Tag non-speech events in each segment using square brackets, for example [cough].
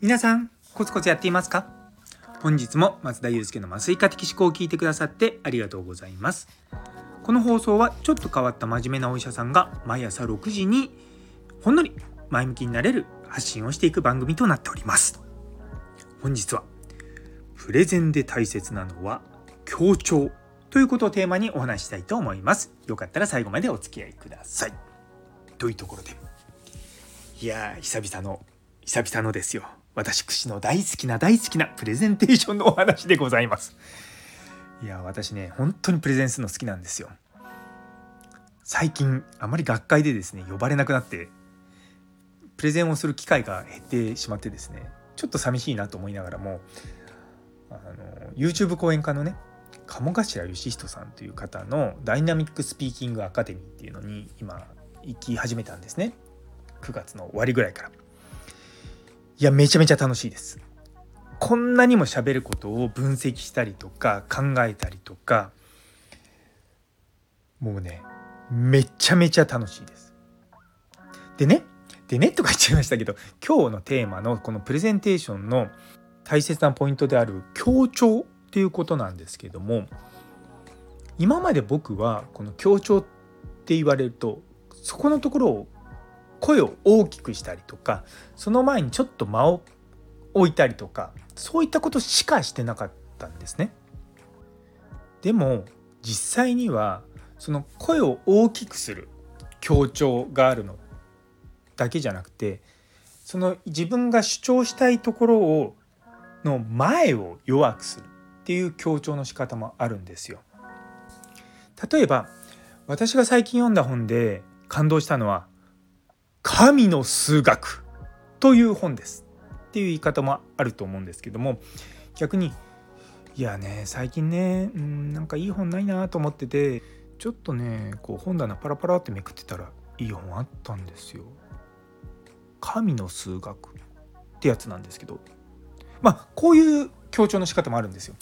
皆さんコツコツやっていますか？本日も松田祐介の麻酔科的思考を聞いてくださってありがとうございます。この放送はちょっと変わった真面目なお医者さんが毎朝6時にほんのり前向きになれる発信をしていく番組となっております。本日はプレゼンで大切なのは強調ということをテーマにお話したいと思います。よかったら最後までお付き合いください。というところで。いやー久々の久々のですよ。私の大好きな大好きなプレゼンテーションのお話でございます。いや私ね本当にプレゼンするの好きなんですよ。最近あまり学会でですね呼ばれなくなってプレゼンをする機会が減ってしまってですねちょっと寂しいなと思いながらもあの YouTube 講演家のね鴨頭義人さんという方のダイナミックスピーキングアカデミーっていうのに今行き始めたんですね。9月の終わりぐらいから。いやめちゃめちゃ楽しいです。こんなにも喋ることを分析したりとか考えたりとかもうねめちゃめちゃ楽しいです。でねでねとか言っちゃいましたけど今日のテーマのこのプレゼンテーションの大切なポイントである強調っていうことなんですけども今まで僕はこの強調って言われるとそこのところを声を大きくしたりとかその前にちょっと間を置いたりとかそういったことしかしてなかったんですね。でも実際にはその声を大きくする強調があるのだけじゃなくてその自分が主張したいところをの前を弱くするっていう強調の仕方もあるんですよ。例えば私が最近読んだ本で感動したのは神の数学という本ですっていう言い方もあると思うんですけども逆にいやね最近ねうんなんかいい本ないなと思っててちょっとねこう本棚パラパラってめくってたらいい本あったんですよ。神の数学ってやつなんですけどまあこういう強調の仕方もあるんですよ。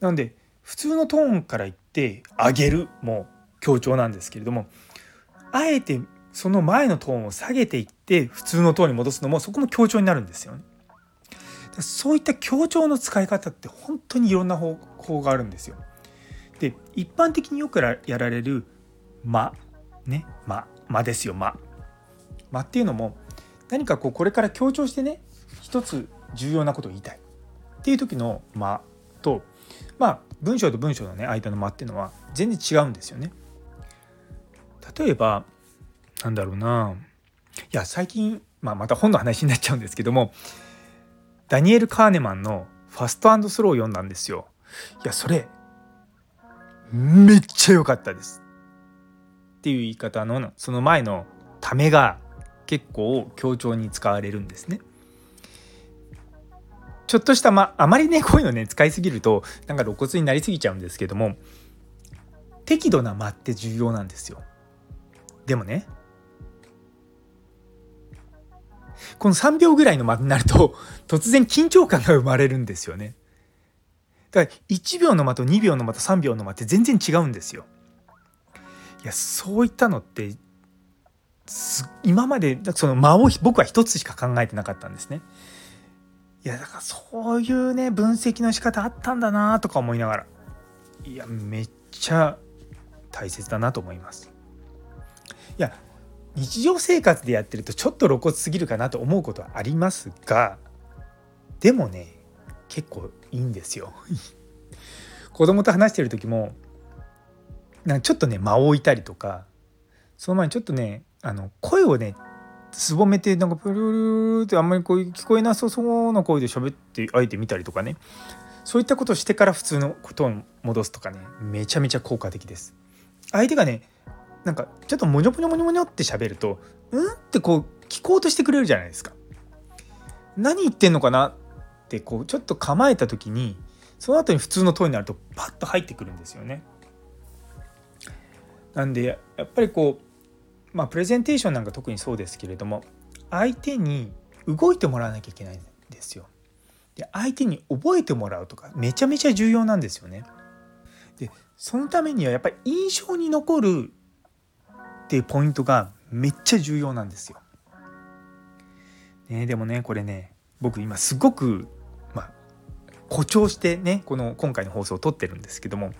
なんで普通のトーンから言って「あげる」も強調なんですけれどもあえてその前のトーンを下げていって普通のトーンに戻すのもそこも強調になるんですよね。そういった強調の使い方って本当にいろんな方法があるんですよ。で一般的によくやられる「間」ね「間」間ですよ「間」間っていうのも何かこうこれから強調してね一つ重要なことを言いたいっていう時の「間」とまあ文章と文章のね間の間っていうのは全然違うんですよね。例えばなんだろうないや最近、まあ、また本の話になっちゃうんですけどもダニエル・カーネマンの「ファストスロー」を読んだんですよ。いやそれめっちゃ良かったです。っていう言い方のその前のためが結構強調に使われるんですね。ちょっとしたまあまりねこういうのね使いすぎるとなんか露骨になりすぎちゃうんですけども適度な間って重要なんですよ。でもねこの3秒ぐらいの間になると突然緊張感が生まれるんですよね。だから1秒の間と2秒の間と3秒の間って全然違うんですよ。いやそういったのって今までその間を僕は一つしか考えてなかったんですね。いやだからそういうね分析の仕方あったんだなとか思いながらいやめっちゃ大切だなと思います。いや日常生活でやってるとちょっと露骨すぎるかなと思うことはありますがでもね結構いいんですよ。[laughs] 子供と話してる時もなんかちょっとね間を置いたりとかその前にちょっとねあの声をねすぼめてなんかプルルルってあんまりこう聞こえなさそうな声で喋ってあえてみたりとかねそういったことをしてから普通のことを戻すとかねめちゃめちゃ効果的です。相手がねなんかちょっとモニョモニョモニョモニョって喋るとうんってこう聞こうとしてくれるじゃないですか。何言ってんのかなってこうちょっと構えた時にその後に普通のトーンになるとパッと入ってくるんですよね。なんでやっぱりこうまあプレゼンテーションなんか特にそうですけれども相手に動いてもらわなきゃいけないんですよ。で相手に覚えてもらうとかめちゃめちゃ重要なんですよね。でそのためにはやっぱり印象に残るっていうポイントがめっちゃ重要なんですよ。ね、でもねこれね僕今すごく、まあ、誇張してねこの今回の放送を撮ってるんですけども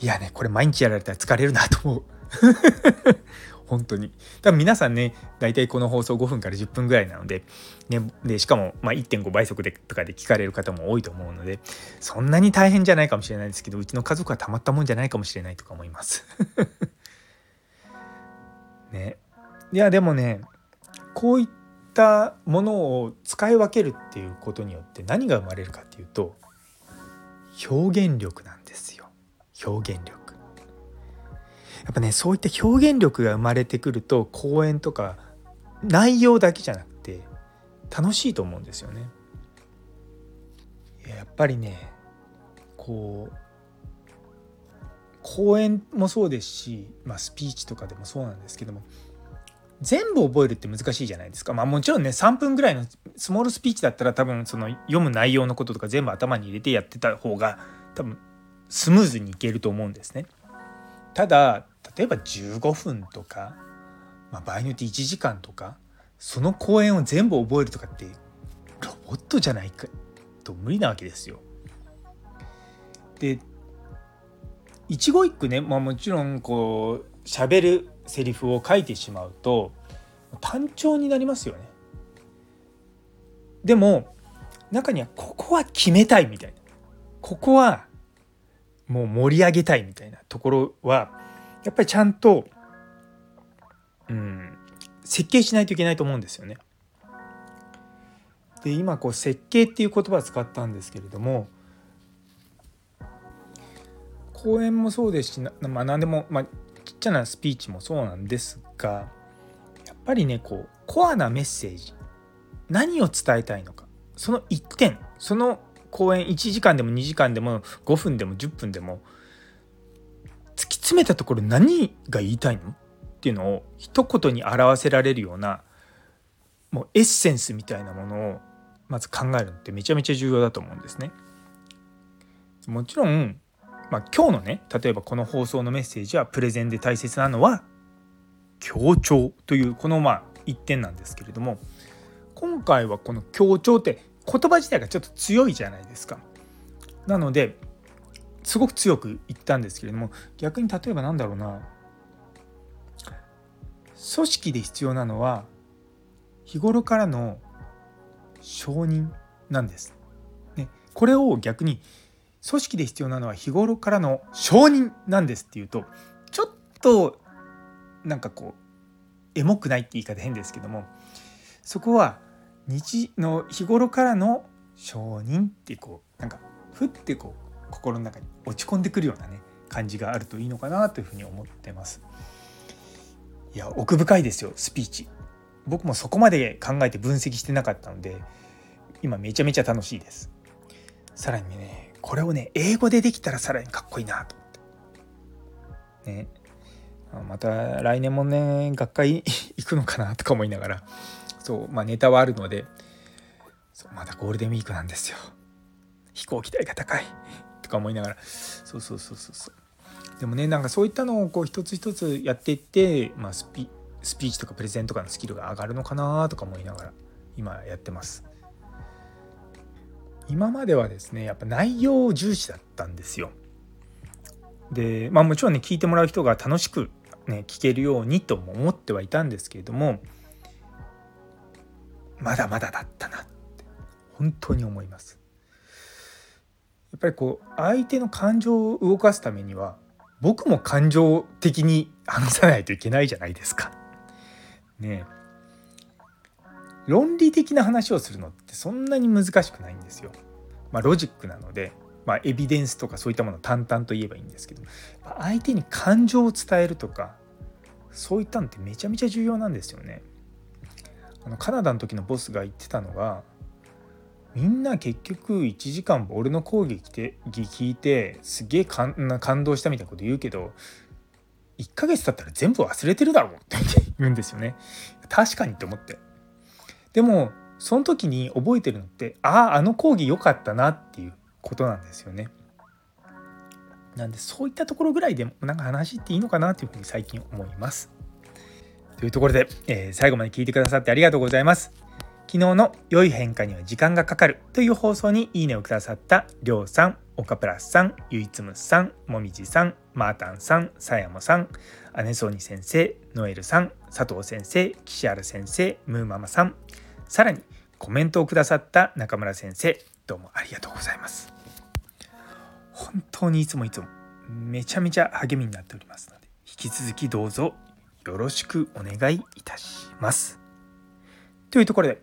いやねこれ毎日やられたら疲れるなと思う。[laughs] 本当に多分皆さんね大体この放送5分から10分ぐらいなので,、ね、でしかもま1.5倍速でとかで聞かれる方も多いと思うのでそんなに大変じゃないかもしれないですけどうちの家族はたまったもんじゃないかもしれないとか思います。[laughs] ね、いやでもねこういったものを使い分けるっていうことによって何が生まれるかっていうと表現力なんですよ表現力。やっぱねそういった表現力が生まれてくると講演とか内容だけじゃなくて楽しいと思うんですよね。やっぱりねこう講演もそうですし、まあ、スピーチとかでもそうなんですけども全部覚えるって難しいじゃないですか。まあもちろんね3分ぐらいのスモールスピーチだったら多分その読む内容のこととか全部頭に入れてやってた方が多分スムーズにいけると思うんですね。ただ例えば15分とか、まあ、場合によって1時間とかその講演を全部覚えるとかってロボットじゃないかと無理なわけですよ。で一語一句ね、まあ、もちろんこう喋るセリフを書いてしまうと単調になりますよね。でも中にはここは決めたいみたいなここはもう盛り上げたいみたいなところはやっぱりちゃんと、うん、設計しないといけないと思うんですよね。で今こう設計っていう言葉を使ったんですけれども講演もそうですしなまあ、何でも、まあ、ちっちゃなスピーチもそうなんですがやっぱりねこうコアなメッセージ何を伝えたいのかその一点その講演1時間でも2時間でも5分でも10分でも詰めたところ何が言いたいのっていうのを一言に表せられるようなもうエッセンスみたいなものをまず考えるのってめちゃめちゃ重要だと思うんですね。もちろん、まあ、今日のね例えばこの放送のメッセージはプレゼンで大切なのは強調というこのまあ一点なんですけれども今回はこの強調って言葉自体がちょっと強いじゃないですか。なのですごく強く言ったんですけれども逆に例えばなんだろうな組織で必要なのは日頃からの承認なんです。ね、これを逆に組織で必要なのは日頃からの承認なんですっていうとちょっとなんかこうエモくないって言い方変ですけどもそこは日の日頃からの承認ってこうなんかふってこう心の中に落ち込んでくるようなね感じがあるといいのかなというふうに思ってます。いや奥深いですよスピーチ。僕もそこまで考えて分析してなかったので今めちゃめちゃ楽しいです。さらにねこれをね英語でできたらさらにかっこいいなと思って。ねまた来年もね学会 [laughs] 行くのかなとか思いながらそうまあネタはあるのでまだゴールデンウィークなんですよ。飛行機代が高いとか思いながら。そうそうそうそうそう。でもねなんかそういったのをこう一つ一つやっていって、まあ、スピスピーチとかプレゼンとかのスキルが上がるのかなとか思いながら今やってます。今まではですねやっぱ内容重視だったんですよ。でまあもちろんね聞いてもらう人が楽しくね聞けるようにとも思ってはいたんですけれどもまだまだだったなって本当に思います。やっぱりこう相手の感情を動かすためには僕も感情的に話さないといけないじゃないですか。ね論理的な話をするのってそんなに難しくないんですよ。まあ、ロジックなので、まあ、エビデンスとかそういったものを淡々と言えばいいんですけど相手に感情を伝えるとかそういったのってめちゃめちゃ重要なんですよね。あのカナダの時のボスが言ってたのがみんな結局1時間俺の講義聞いてすげえ感動したみたいなこと言うけど1ヶ月経ったら全部忘れてるだろうって言うんですよね。確かにって思って。でもその時に覚えてるのってあああの講義良かったなっていうことなんですよね。なんでそういったところぐらいでもなんか話っていいのかなというふうに最近思います。というところで、えー、最後まで聞いてくださってありがとうございます。昨日の良い変化には時間がかかるという放送にいいねをくださったりょうさん、岡プラスさん、ゆいつむさん、もみじさん、マータンさん、さやもさん、姉ソニ先生、ノエルさん、佐藤先生、岸原先生、ムーママさん、さらにコメントをくださった中村先生、どうもありがとうございます。本当にいつもいつもめちゃめちゃ励みになっておりますので、引き続きどうぞよろしくお願いいたします。というところで、